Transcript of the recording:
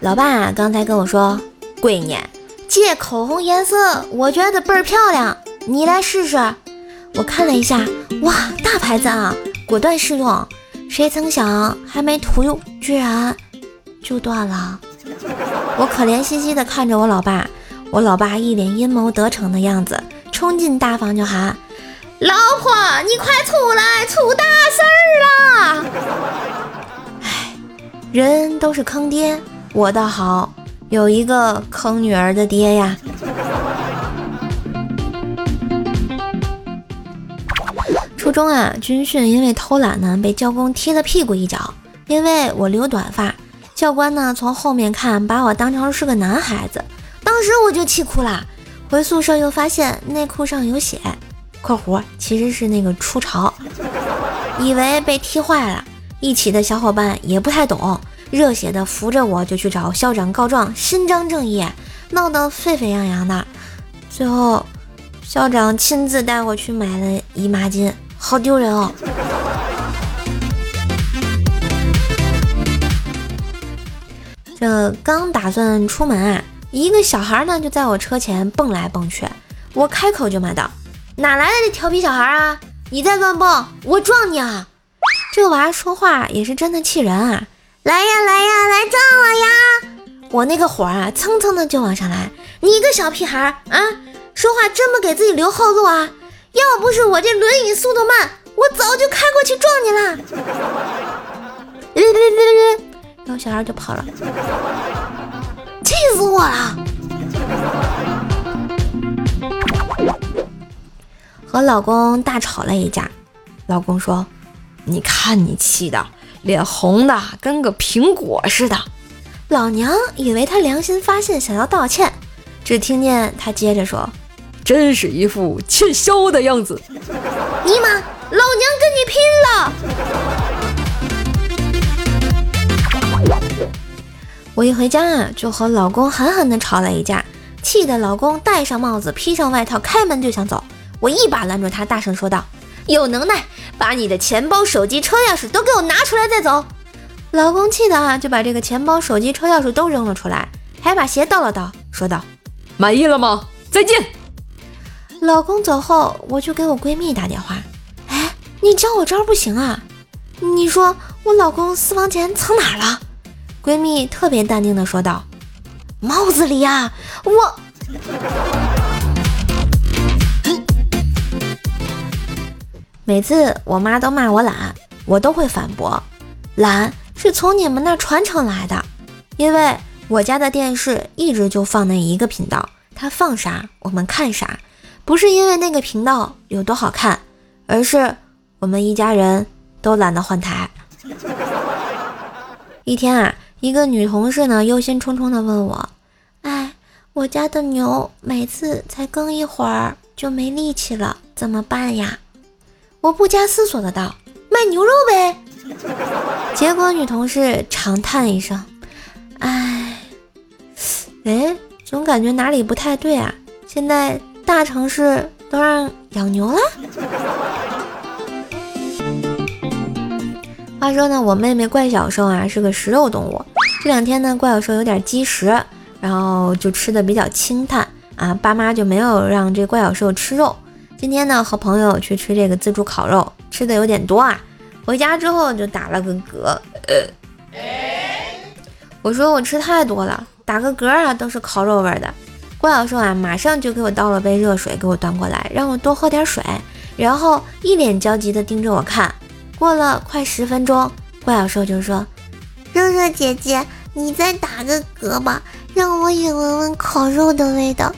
老爸刚才跟我说，闺女，这口红颜色我觉得倍儿漂亮，你来试试。我看了一下，哇，大牌子啊，果断试用。谁曾想，还没涂用，居然就断了。我可怜兮兮地看着我老爸，我老爸一脸阴谋得逞的样子，冲进大房就喊：“老婆，你快出来，出大事儿了！” 哎，人都是坑爹，我倒好，有一个坑女儿的爹呀。初中啊，军训因为偷懒呢，被教工踢了屁股一脚。因为我留短发，教官呢从后面看，把我当成是个男孩子。当时我就气哭了。回宿舍又发现内裤上有血（括弧其实是那个初潮），以为被踢坏了。一起的小伙伴也不太懂，热血的扶着我就去找校长告状，伸张正义，闹得沸沸扬扬的。最后，校长亲自带我去买了姨妈巾。好丢人哦！这刚打算出门啊，一个小孩呢就在我车前蹦来蹦去，我开口就骂道：“哪来的这调皮小孩啊！你再乱蹦，我撞你啊！”这娃说话也是真的气人啊！来呀来呀，来撞我呀！我那个火啊蹭蹭的就往上来，你个小屁孩啊，说话真不给自己留后路啊！要不是我这轮椅速度慢，我早就开过去撞你了。然后小孩就跑了，气死我了！和老公大吵了一架，老公说：“你看你气的，脸红的跟个苹果似的。”老娘以为他良心发现，想要道歉，只听见他接着说。真是一副欠削的样子！尼玛，老娘跟你拼了！我一回家啊，就和老公狠狠的吵了一架，气得老公戴上帽子，披上外套，开门就想走。我一把拦住他，大声说道：“有能耐，把你的钱包、手机、车钥匙都给我拿出来再走！”老公气的啊，就把这个钱包、手机、车钥匙都扔了出来，还把鞋倒了倒，说道：“满意了吗？再见。”老公走后，我就给我闺蜜打电话。哎，你教我招不行啊？你说我老公私房钱藏哪儿了？闺蜜特别淡定的说道：“帽子里呀。”我每次我妈都骂我懒，我都会反驳：懒是从你们那传承来的，因为我家的电视一直就放那一个频道，它放啥我们看啥。不是因为那个频道有多好看，而是我们一家人都懒得换台。一天啊，一个女同事呢忧心忡忡地问我：“哎，我家的牛每次才耕一会儿就没力气了，怎么办呀？”我不加思索的道：“卖牛肉呗。”结果女同事长叹一声：“哎，哎，总感觉哪里不太对啊，现在。”大城市都让养牛了。话说呢，我妹妹怪小兽啊是个食肉动物。这两天呢，怪小兽有点积食，然后就吃的比较清淡啊。爸妈就没有让这怪小兽吃肉。今天呢，和朋友去吃这个自助烤肉，吃的有点多啊。回家之后就打了个嗝。呃我说我吃太多了，打个嗝啊都是烤肉味的。怪小兽啊，马上就给我倒了杯热水，给我端过来，让我多喝点水，然后一脸焦急地盯着我看。过了快十分钟，怪小兽就说：“热热姐姐，你再打个嗝吧，让我也闻闻烤肉的味道。”